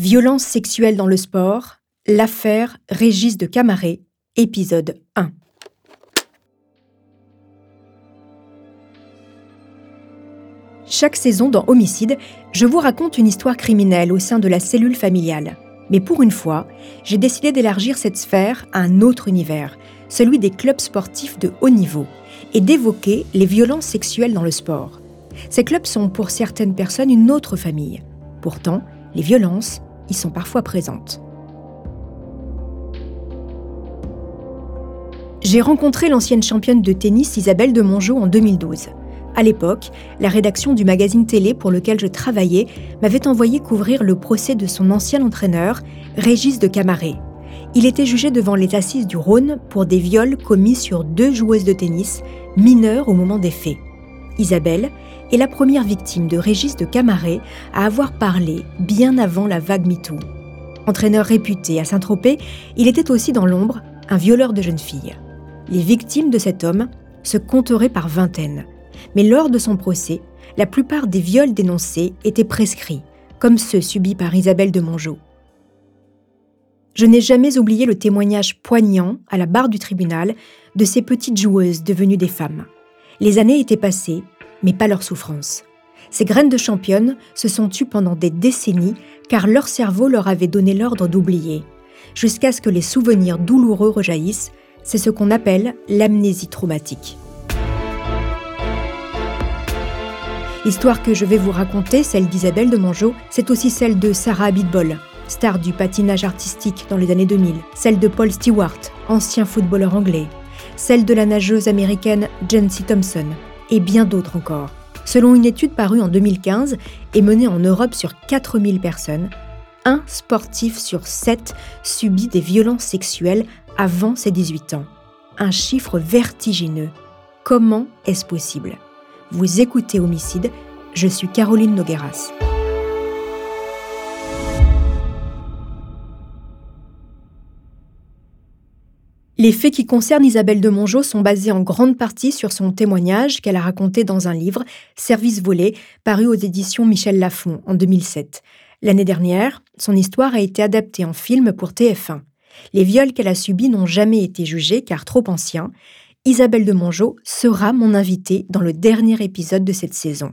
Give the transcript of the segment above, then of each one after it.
Violence sexuelle dans le sport, l'affaire Régis de Camaret, épisode 1. Chaque saison dans Homicide, je vous raconte une histoire criminelle au sein de la cellule familiale. Mais pour une fois, j'ai décidé d'élargir cette sphère à un autre univers, celui des clubs sportifs de haut niveau, et d'évoquer les violences sexuelles dans le sport. Ces clubs sont pour certaines personnes une autre famille. Pourtant, les violences sont parfois présentes. J'ai rencontré l'ancienne championne de tennis Isabelle de Mongeau en 2012. À l'époque, la rédaction du magazine télé pour lequel je travaillais m'avait envoyé couvrir le procès de son ancien entraîneur, Régis de Camaret. Il était jugé devant les assises du Rhône pour des viols commis sur deux joueuses de tennis, mineures au moment des faits. Isabelle est la première victime de Régis de Camaret à avoir parlé bien avant la vague MeToo. Entraîneur réputé à Saint-Tropez, il était aussi dans l'ombre un violeur de jeunes filles. Les victimes de cet homme se compteraient par vingtaines. Mais lors de son procès, la plupart des viols dénoncés étaient prescrits, comme ceux subis par Isabelle de Mongeau. Je n'ai jamais oublié le témoignage poignant, à la barre du tribunal, de ces petites joueuses devenues des femmes. Les années étaient passées, mais pas leur souffrance. Ces graines de championnes se sont tues pendant des décennies car leur cerveau leur avait donné l'ordre d'oublier, jusqu'à ce que les souvenirs douloureux rejaillissent. C'est ce qu'on appelle l'amnésie traumatique. L'histoire que je vais vous raconter, celle d'Isabelle de Mongeau, c'est aussi celle de Sarah Abitbol, star du patinage artistique dans les années 2000, celle de Paul Stewart, ancien footballeur anglais, celle de la nageuse américaine Jancy Thompson, et bien d'autres encore. Selon une étude parue en 2015 et menée en Europe sur 4000 personnes, un sportif sur sept subit des violences sexuelles avant ses 18 ans. Un chiffre vertigineux. Comment est-ce possible? Vous écoutez Homicide, je suis Caroline Nogueras. Les faits qui concernent Isabelle de Mongeau sont basés en grande partie sur son témoignage qu'elle a raconté dans un livre, Service volé, paru aux éditions Michel Lafon en 2007. L'année dernière, son histoire a été adaptée en film pour TF1. Les viols qu'elle a subis n'ont jamais été jugés car trop anciens. Isabelle de Mongeau sera mon invitée dans le dernier épisode de cette saison.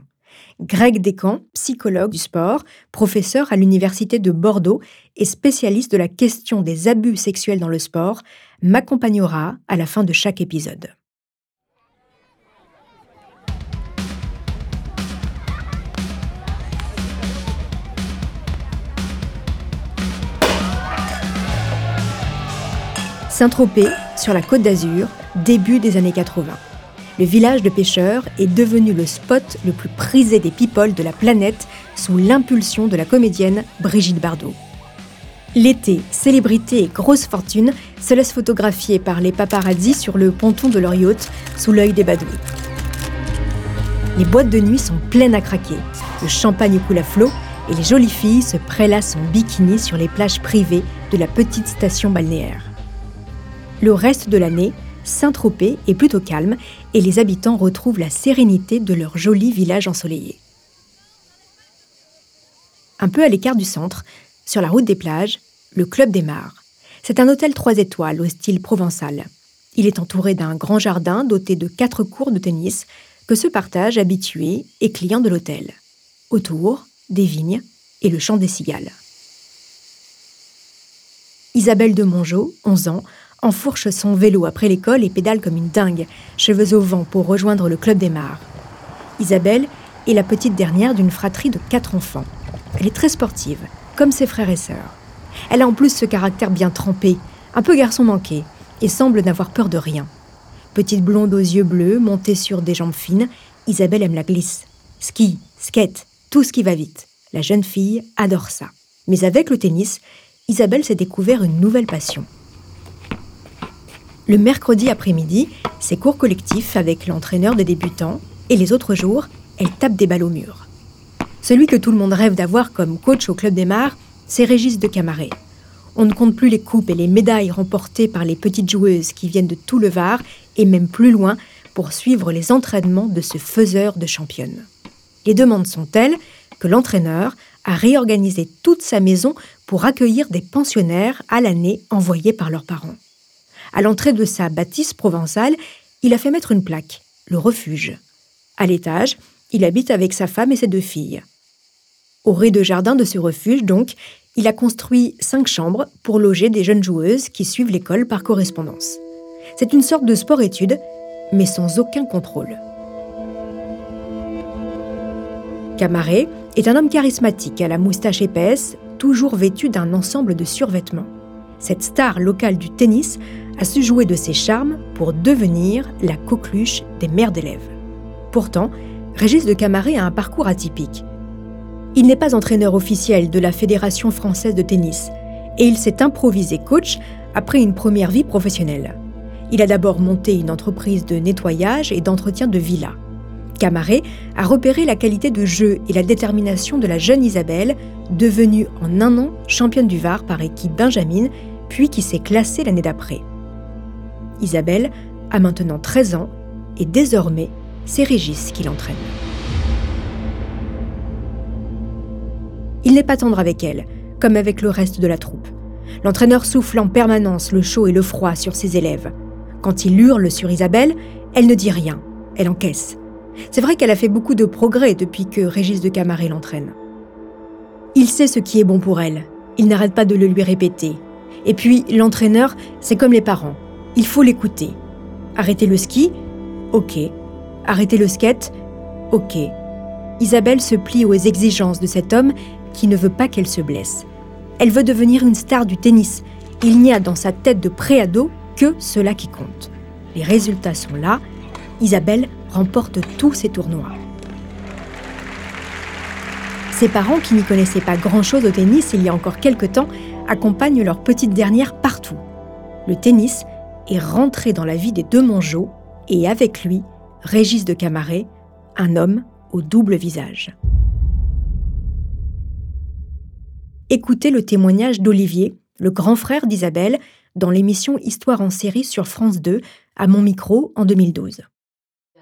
Greg Descamps, psychologue du sport, professeur à l'Université de Bordeaux et spécialiste de la question des abus sexuels dans le sport, m'accompagnera à la fin de chaque épisode. Saint-Tropez, sur la côte d'Azur, début des années 80. Le village de pêcheurs est devenu le spot le plus prisé des people de la planète sous l'impulsion de la comédienne Brigitte Bardot. L'été, célébrité et grosse fortune se laissent photographier par les paparazzi sur le ponton de leur yacht sous l'œil des badauds. Les boîtes de nuit sont pleines à craquer, le champagne coule à flot et les jolies filles se prélassent en bikini sur les plages privées de la petite station balnéaire. Le reste de l'année, Saint-Tropez est plutôt calme et les habitants retrouvent la sérénité de leur joli village ensoleillé. Un peu à l'écart du centre, sur la route des plages, le Club des Mares. C'est un hôtel 3 étoiles au style provençal. Il est entouré d'un grand jardin doté de quatre cours de tennis, que se partagent habitués et clients de l'hôtel. Autour, des vignes et le chant des cigales. Isabelle de Mongeau, 11 ans, enfourche son vélo après l'école et pédale comme une dingue, cheveux au vent pour rejoindre le club des mares. Isabelle est la petite dernière d'une fratrie de quatre enfants. Elle est très sportive, comme ses frères et sœurs. Elle a en plus ce caractère bien trempé, un peu garçon manqué, et semble n'avoir peur de rien. Petite blonde aux yeux bleus, montée sur des jambes fines, Isabelle aime la glisse. Ski, skate, tout ce qui va vite. La jeune fille adore ça. Mais avec le tennis, Isabelle s'est découvert une nouvelle passion. Le mercredi après-midi, c'est cours collectif avec l'entraîneur des débutants, et les autres jours, elle tape des balles au mur. Celui que tout le monde rêve d'avoir comme coach au Club des Mars, c'est Régis de Camaret. On ne compte plus les coupes et les médailles remportées par les petites joueuses qui viennent de tout le Var et même plus loin pour suivre les entraînements de ce faiseur de championne. Les demandes sont telles que l'entraîneur a réorganisé toute sa maison pour accueillir des pensionnaires à l'année envoyés par leurs parents. À l'entrée de sa bâtisse provençale, il a fait mettre une plaque, le refuge. À l'étage, il habite avec sa femme et ses deux filles. Au rez-de-jardin de ce refuge, donc, il a construit cinq chambres pour loger des jeunes joueuses qui suivent l'école par correspondance. C'est une sorte de sport-étude, mais sans aucun contrôle. Camaret est un homme charismatique à la moustache épaisse, toujours vêtu d'un ensemble de survêtements. Cette star locale du tennis a su jouer de ses charmes pour devenir la coqueluche des mères d'élèves. Pourtant, Régis de Camaret a un parcours atypique. Il n'est pas entraîneur officiel de la Fédération française de tennis et il s'est improvisé coach après une première vie professionnelle. Il a d'abord monté une entreprise de nettoyage et d'entretien de villas. Camaret a repéré la qualité de jeu et la détermination de la jeune Isabelle, devenue en un an championne du Var par équipe Benjamin, puis qui s'est classée l'année d'après. Isabelle a maintenant 13 ans et désormais, c'est Régis qui l'entraîne. Il n'est pas tendre avec elle, comme avec le reste de la troupe. L'entraîneur souffle en permanence le chaud et le froid sur ses élèves. Quand il hurle sur Isabelle, elle ne dit rien, elle encaisse. C'est vrai qu'elle a fait beaucoup de progrès depuis que Régis de Camaret l'entraîne. Il sait ce qui est bon pour elle, il n'arrête pas de le lui répéter. Et puis, l'entraîneur, c'est comme les parents il faut l'écouter. Arrêter le ski? Ok. Arrêter le skate? Ok. Isabelle se plie aux exigences de cet homme qui ne veut pas qu'elle se blesse. Elle veut devenir une star du tennis. Il n'y a dans sa tête de préado que cela qui compte. Les résultats sont là. Isabelle remporte tous ses tournois. Ses parents, qui n'y connaissaient pas grand-chose au tennis il y a encore quelques temps, accompagnent leur petite dernière partout. Le tennis, est rentré dans la vie des deux Mongeaux et avec lui, Régis de Camaret, un homme au double visage. Écoutez le témoignage d'Olivier, le grand frère d'Isabelle, dans l'émission Histoire en série sur France 2, à mon micro en 2012.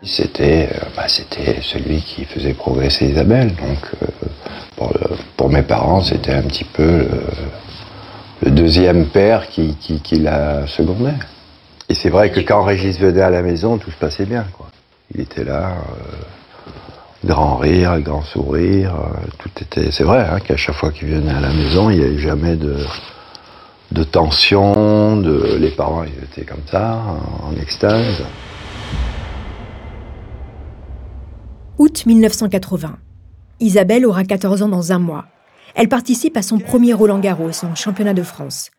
C'était euh, bah, celui qui faisait progresser Isabelle. Donc, euh, pour, mes parents, c'était un petit peu le, deuxième père qui, la secondait. Et c'est vrai que quand Régis venait à la maison, tout se passait bien. Il était là, euh, grand rire, grand sourire, euh, tout était. C'est vrai hein, qu'à chaque fois qu'il venait à la maison, il n'y avait jamais de, de tension. Les parents étaient comme ça, en, en extase. Août 1980. Isabelle aura 14 ans dans un mois. Elle participe à son premier Roland Garros en championnat de France.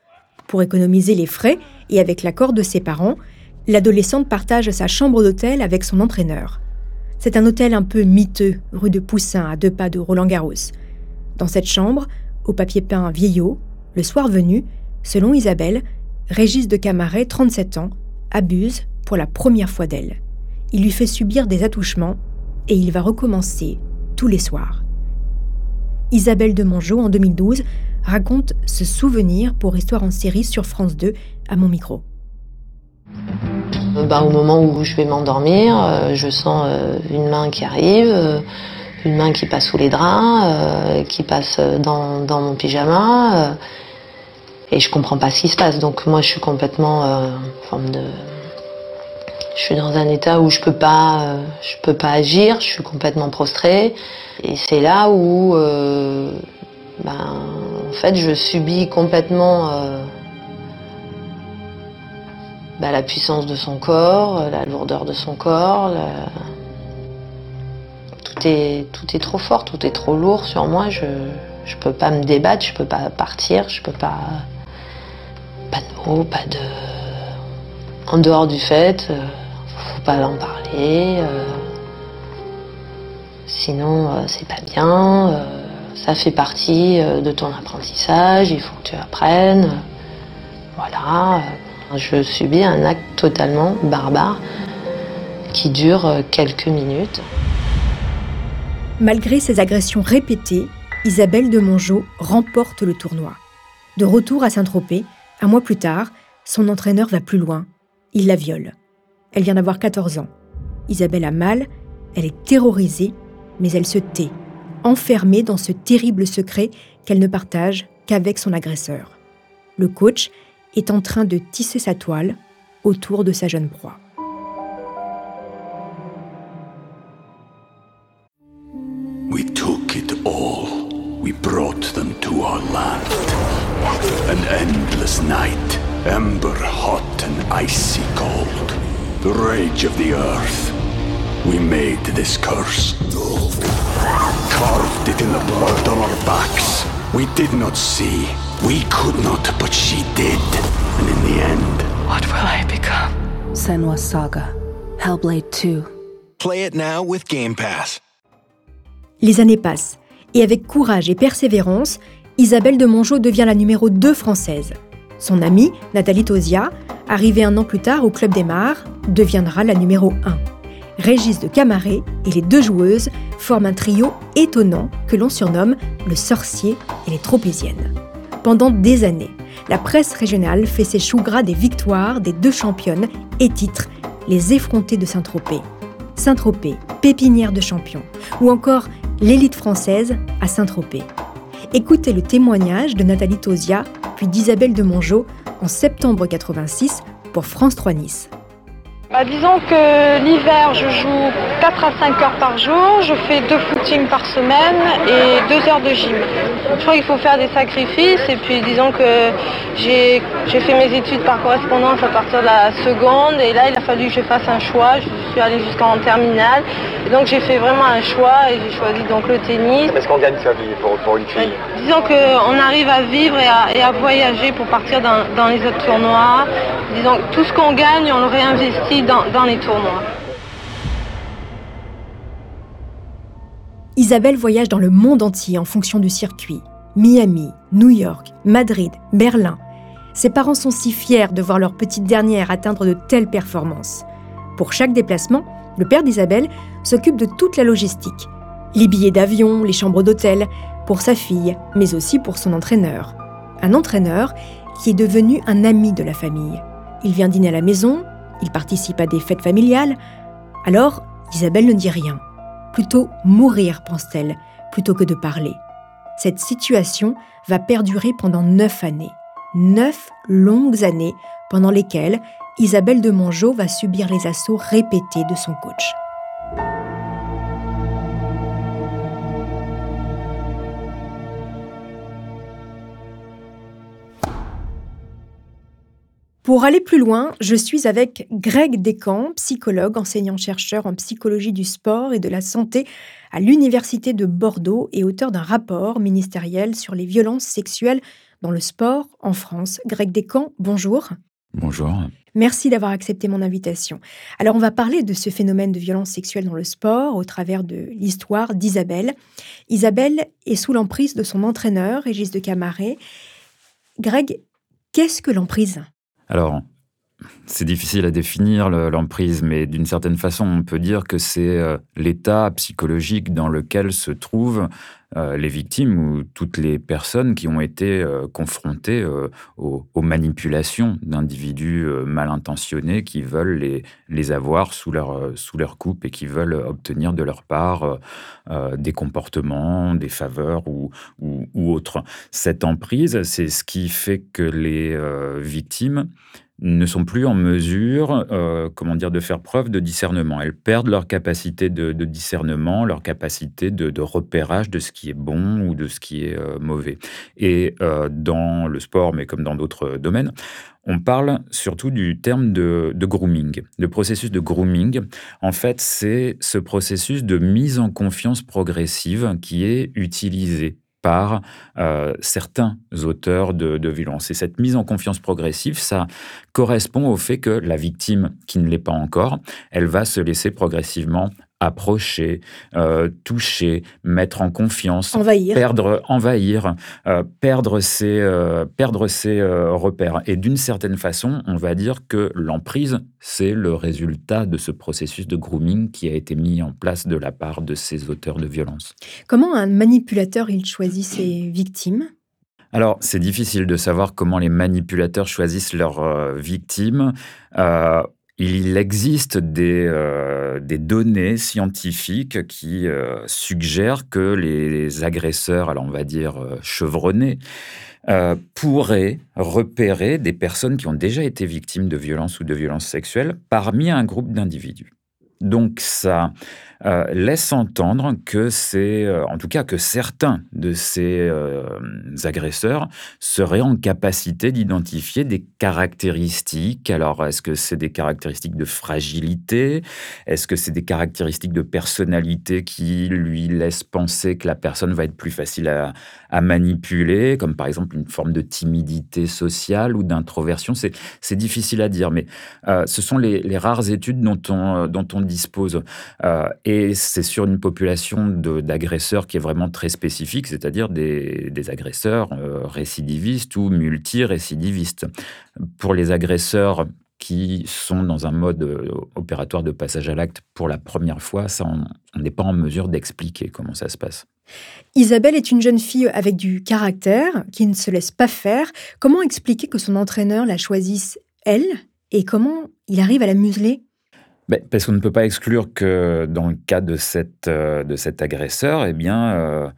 Pour économiser les frais et avec l'accord de ses parents, l'adolescente partage sa chambre d'hôtel avec son entraîneur. C'est un hôtel un peu miteux, rue de Poussin, à deux pas de Roland-Garros. Dans cette chambre, au papier peint vieillot, le soir venu, selon Isabelle, Régis de Camaret, 37 ans, abuse pour la première fois d'elle. Il lui fait subir des attouchements et il va recommencer tous les soirs. Isabelle de Mongeau, en 2012, raconte ce souvenir pour Histoire en série sur France 2 à mon micro. Euh, bah, au moment où je vais m'endormir, euh, je sens euh, une main qui arrive, une main qui passe sous les draps, qui passe dans, dans mon pyjama, et je comprends pas ce qui se passe. Donc moi je suis complètement en forme de... Je suis dans un état où je peux pas, je peux pas agir, je suis complètement prostrée. Et c'est là où, ben, en fait, je subis complètement ben, la puissance de son corps, la lourdeur de son corps. Tout, est, tout est trop fort, tout est trop lourd sur moi. Je ne peux pas me débattre, je peux pas partir, je peux pas. Pas de mots, pas de. En dehors du fait, euh, faut pas en parler. Euh, sinon, euh, c'est pas bien. ça fait partie de ton apprentissage, il faut que tu apprennes. Voilà. Je subis un acte totalement barbare qui dure quelques minutes. Malgré ces agressions répétées, Isabelle de Mongeau remporte le tournoi. De retour à Saint-Tropez, un mois plus tard, son entraîneur va plus loin. Il la viole. Elle vient d'avoir 14 ans. Isabelle a mal, elle est terrorisée, mais elle se tait, enfermée dans ce terrible secret qu'elle ne partage qu'avec son agresseur. Le coach est en train de tisser sa toile autour de sa jeune proie. We took it all. We brought them to our land. An endless night, ember hot and icy cold. The rage of the earth. We made this curse. Carved it in the blood on our backs. We did not see. We could not, but she did. And in the end, what will I become? Senwa Saga, Hellblade 2. Play it now with Game Pass. Les années passent, et avec courage et persévérance, Isabelle de Mongeau devient la numéro 2 française. Son amie, Nathalie Tosia, arrivée un an plus tard au Club des Mars, deviendra la numéro 1. Régis de Camaret et les deux joueuses forment un trio étonnant que l'on surnomme le sorcier et les tropéziennes. Pendant des années, la presse régionale fait ses choux gras des victoires des deux championnes et titre Les effrontés de Saint-Tropez. Saint-Tropez, pépinière de champions, ou encore l'élite française à Saint-Tropez. Écoutez le témoignage de Nathalie Tosia puis d'Isabelle de Mongeau en septembre 86 pour France 3 Nice. Bah, disons que l'hiver, je joue 4 à 5 heures par jour, je fais deux footings par semaine et 2 heures de gym. Je crois qu'il faut faire des sacrifices et puis disons que j'ai fait mes études par correspondance à partir de la seconde et là il a fallu que je fasse un choix. Je suis allée jusqu'en terminale et donc j'ai fait vraiment un choix et j'ai choisi donc le tennis. Est-ce qu'on gagne sa vie pour, une fille? Disons qu'on arrive à vivre et à, voyager pour partir dans, dans les autres tournois. Disons tout ce qu'on gagne, on le réinvestit dans, les tournois. Isabelle voyage dans le monde entier en fonction du circuit. Miami, New York, Madrid, Berlin. Ses parents sont si fiers de voir leur petite dernière atteindre de telles performances. Pour chaque déplacement, le père d'Isabelle s'occupe de toute la logistique. Les billets d'avion, les chambres d'hôtel, pour sa fille, mais aussi pour son entraîneur. Un entraîneur qui est devenu un ami de la famille. Il vient dîner à la maison, il participe à des fêtes familiales. Alors, Isabelle ne dit rien. Plutôt mourir, pense-t-elle, plutôt que de parler. Cette situation va perdurer pendant neuf années. Neuf longues années pendant lesquelles Isabelle de Mongeau va subir les assauts répétés de son coach. Pour aller plus loin, je suis avec Greg Descamps, psychologue, enseignant-chercheur en psychologie du sport et de la santé à l'Université de Bordeaux et auteur d'un rapport ministériel sur les violences sexuelles dans le sport en France. Greg Descamps, bonjour. Bonjour. Merci d'avoir accepté mon invitation. Alors on va parler de ce phénomène de violence sexuelle dans le sport au travers de l'histoire d'Isabelle. Isabelle est sous l'emprise de son entraîneur, Régis de Camaret. Greg, qu'est-ce que l'emprise? Alors, c'est difficile à définir l'emprise, mais d'une certaine façon, on peut dire que c'est euh, l'état psychologique dans lequel se trouvent euh, les victimes ou toutes les personnes qui ont été euh, confrontées aux, manipulations d'individus mal intentionnés qui veulent les, les avoir sous leur, sous leur coupe et qui veulent obtenir de leur part des comportements, des faveurs ou, ou, ou. Cette emprise, c'est ce qui fait que les victimes ne sont plus en mesure, euh, comment dire, de faire preuve de discernement. Elles perdent leur capacité de, discernement, leur capacité de, repérage de ce qui est bon ou de ce qui est euh, mauvais. Et euh, dans le sport, mais comme dans d'autres domaines, on parle surtout du terme de, de, grooming. Le processus de grooming, en fait, c'est ce processus de mise en confiance progressive qui est utilisé par euh, certains auteurs de, de violence. Et cette mise en confiance progressive, ça correspond au fait que la victime, qui ne l'est pas encore, elle va se laisser progressivement approcher, euh, toucher, mettre en confiance, envahir, perdre, envahir, euh, perdre ses, euh, perdre ses repères. Et d'une certaine façon, on va dire que l'emprise, c'est le résultat de ce processus de grooming qui a été mis en place de la part de ces auteurs de violence. Comment un manipulateur il choisit ses victimes? Alors, c'est difficile de savoir comment les manipulateurs choisissent leurs victimes. Il existe euh, des, données scientifiques qui euh, suggèrent que les agresseurs, alors on va dire euh, chevronnés, pourraient repérer des personnes qui ont déjà été victimes de violences ou de violences sexuelles parmi un groupe d'individus. Donc ça euh, laisse entendre que c'est, euh, en tout cas que certains de ces euh, agresseurs seraient en capacité d'identifier des caractéristiques. Alors, est-ce que c'est des caractéristiques de fragilité? Est-ce que c'est des caractéristiques de personnalité qui lui laissent penser que la personne va être plus facile à, manipuler, comme par exemple une forme de timidité sociale ou d'introversion? C'est difficile à dire, mais ce sont les, rares études dont on, dont on dispose. Et c'est sur une population d'agresseurs qui est vraiment très spécifique, c'est-à-dire des, agresseurs euh, récidivistes ou multirécidivistes. Pour les agresseurs qui sont dans un mode euh, opératoire de passage à l'acte pour la première fois, ça, on n'est pas en mesure d'expliquer comment ça se passe. Isabelle est une jeune fille avec du caractère, qui ne se laisse pas faire. Comment expliquer que son entraîneur la choisisse, elle, et comment il arrive à la museler? Ben, parce qu'on ne peut pas exclure que dans le cas de, euh, cet agresseur, eh bien, euh,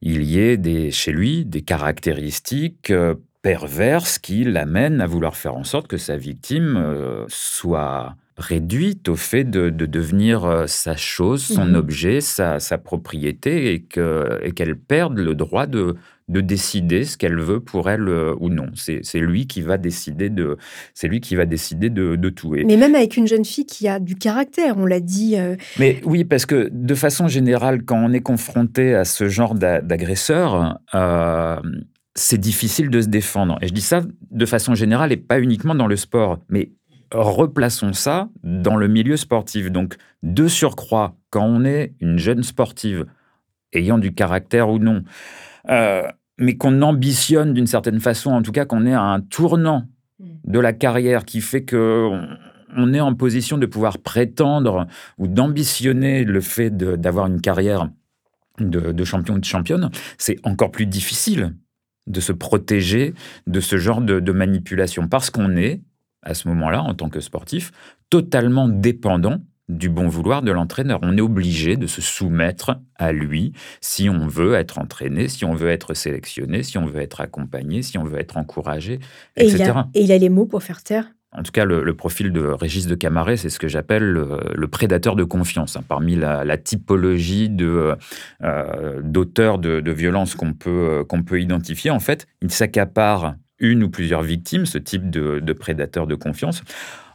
il y ait chez lui des caractéristiques euh, perverses qui l'amènent à vouloir faire en sorte que sa victime soit réduite au fait de, devenir sa chose, son mmh objet, sa, sa, propriété, et qu'elle et perde le droit de, de décider ce qu'elle veut pour elle euh, ou non. C'est lui qui va décider de, c'est lui qui va décider de, de tout. Mais même avec une jeune fille qui a du caractère, on l'a dit. Euh, Mais oui, parce que de façon générale, quand on est confronté à ce genre d'agresseur, euh, c'est difficile de se défendre. Et je dis ça de façon générale et pas uniquement dans le sport. Mais replaçons ça dans le milieu sportif. Donc, de surcroît, quand on est une jeune sportive, ayant du caractère ou non, euh, mais qu'on ambitionne d'une certaine façon, en tout cas qu'on est à un tournant mm. de la carrière qui fait que on, est en position de pouvoir prétendre ou d'ambitionner le fait d'avoir une carrière de, champion ou de championne, c'est encore plus difficile de se protéger de ce genre de manipulation parce qu'on est, à ce moment-là, en tant que sportif, totalement dépendant du bon vouloir de l'entraîneur. On est obligé de se soumettre à lui si on veut être entraîné, si on veut être sélectionné, si on veut être accompagné, si on veut être encouragé, etc. Et il, a, et il a les mots pour faire taire? En tout cas, le, profil de Régis de Camaret, c'est ce que j'appelle le, prédateur de confiance. Hein. parmi la, typologie euh, d'auteurs de, de, violence qu'on peut, qu'on peut identifier, en fait, il s'accapare une ou plusieurs victimes, ce type de, de prédateur de confiance,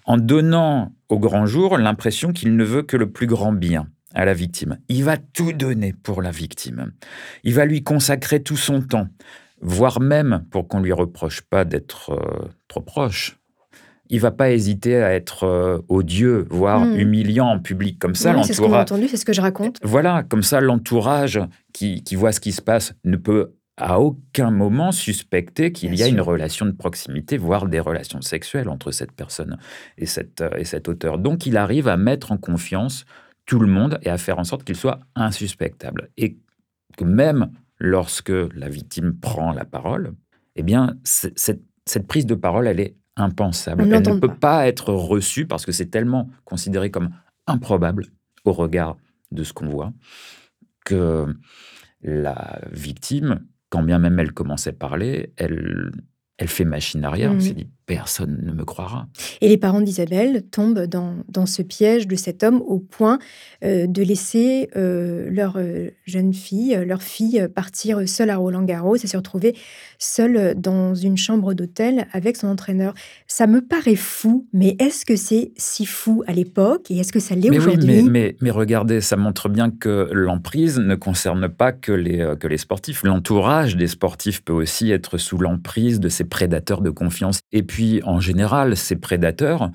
en donnant au grand jour l'impression qu'il ne veut que le plus grand bien à la victime. Il va tout donner pour la victime. Il va lui consacrer tout son temps, voire même pour qu'on lui reproche pas d'être euh, trop proche. Il va pas hésiter à être euh, odieux, voire hmm. humiliant en public. Comme ça, l'entourage. C'est ce qu'on a entendu, c'est ce que je raconte. Voilà, comme ça, l'entourage qui, qui voit ce qui se passe ne peut à aucun moment suspecter qu'il y a une relation de proximité, voire des relations sexuelles entre cette personne et, cette, et cet auteur. Donc il arrive à mettre en confiance tout le monde et à faire en sorte qu'il soit insuspectable. Et que même lorsque la victime prend la parole, eh bien, cette, cette prise de parole, elle est impensable. elle ne peut pas être reçue parce que c'est tellement considéré comme improbable au regard de ce qu'on voit que la victime quand bien même elle commençait à parler, elle, elle fait machine arrière. Elle mmh. s'est dit, personne ne me croira. Et les parents d'Isabelle tombent dans, dans, ce piège de cet homme au point euh, de laisser euh, leur euh, jeune fille, leur fille, partir seule à Roland-Garros et se retrouver seule dans une chambre d'hôtel avec son entraîneur. Ça me paraît fou, mais est-ce que c'est si fou à l'époque et est-ce que ça l'est aujourd'hui mais, mais, mais, regardez, ça montre bien que l'emprise ne concerne pas que les, que les sportifs. L'entourage des sportifs peut aussi être sous l'emprise de ces prédateurs de confiance. Et puis, en général, ces prédateurs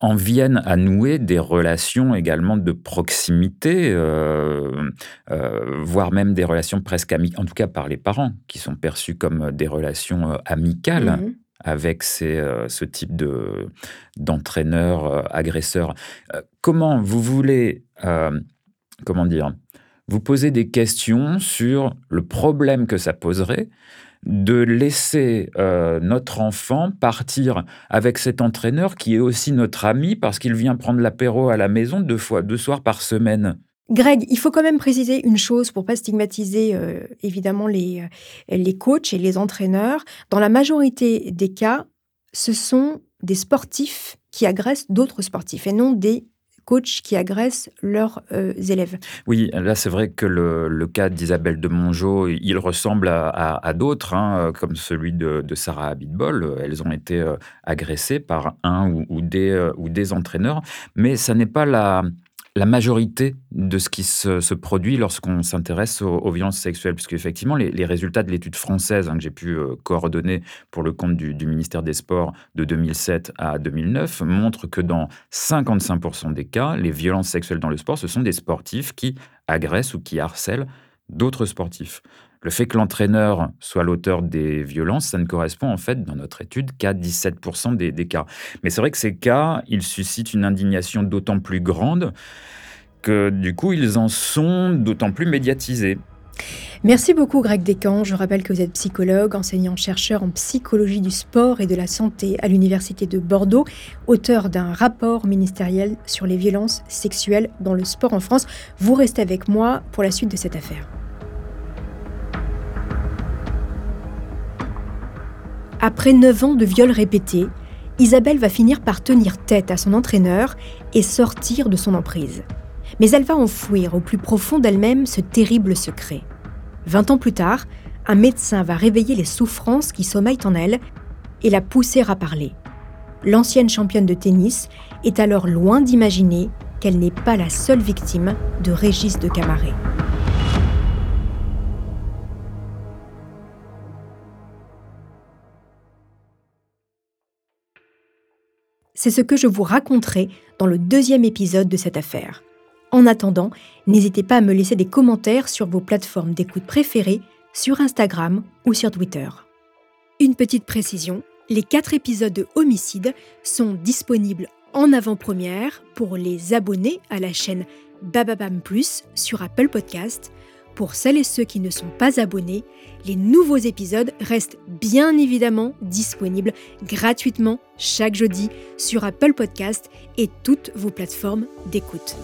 en viennent à nouer des relations également de proximité, euh, euh, voire même des relations presque amicales, en tout cas par les parents, qui sont perçues comme des relations euh, amicales. Mmh avec ce type de, d'entraîneur agresseur. comment vous voulez, comment dire, vous poser des questions sur le problème que ça poserait de laisser euh, notre enfant partir avec cet entraîneur qui est aussi notre ami parce qu'il vient prendre l'apéro à la maison deux fois, deux soirs par semaine. Greg, il faut quand même préciser une chose pour pas stigmatiser euh, évidemment les, euh, les coachs et les entraîneurs. Dans la majorité des cas, ce sont des sportifs qui agressent d'autres sportifs et non des qui agressent leurs euh, élèves. Oui, là c'est vrai que le, cas d'Isabelle de Mongeau, il ressemble à, d'autres, hein, comme celui de, Sarah Abitbol. Elles ont été euh, agressées par un ou, des, euh, ou des entraîneurs, mais ça n'est pas la la majorité de ce qui se, produit lorsqu'on s'intéresse aux, violences sexuelles, puisque effectivement les, résultats de l'étude française hein, que j'ai pu euh, coordonner pour le compte du, ministère des Sports de 2007 à 2009 montrent que dans 55% des cas, les violences sexuelles dans le sport, ce sont des sportifs qui agressent ou qui harcèlent d'autres sportifs. Le fait que l'entraîneur soit l'auteur des violences, ça ne correspond en fait dans notre étude qu'à 17% des, cas. Mais c'est vrai que ces cas, ils suscitent une indignation d'autant plus grande que du coup, ils en sont d'autant plus médiatisés. Merci beaucoup Greg Descamps. Je rappelle que vous êtes psychologue, enseignant-chercheur en psychologie du sport et de la santé à l'Université de Bordeaux, auteur d'un rapport ministériel sur les violences sexuelles dans le sport en France. Vous restez avec moi pour la suite de cette affaire. Après 9 ans de viols répétés, Isabelle va finir par tenir tête à son entraîneur et sortir de son emprise. Mais elle va enfouir au plus profond d'elle-même ce terrible secret. Vingt ans plus tard, un médecin va réveiller les souffrances qui sommeillent en elle et la pousser à parler. L'ancienne championne de tennis est alors loin d'imaginer qu'elle n'est pas la seule victime de Régis de Camaret. C'est ce que je vous raconterai dans le deuxième épisode de cette affaire. En attendant, n'hésitez pas à me laisser des commentaires sur vos plateformes d'écoute préférées, sur Instagram ou sur Twitter. Une petite précision, les quatre épisodes de Homicide sont disponibles en avant-première pour les abonnés à la chaîne Bababam Plus sur Apple Podcast pour celles et ceux qui ne sont pas abonnés, les nouveaux épisodes restent bien évidemment disponibles gratuitement chaque jeudi sur Apple Podcast et toutes vos plateformes d'écoute.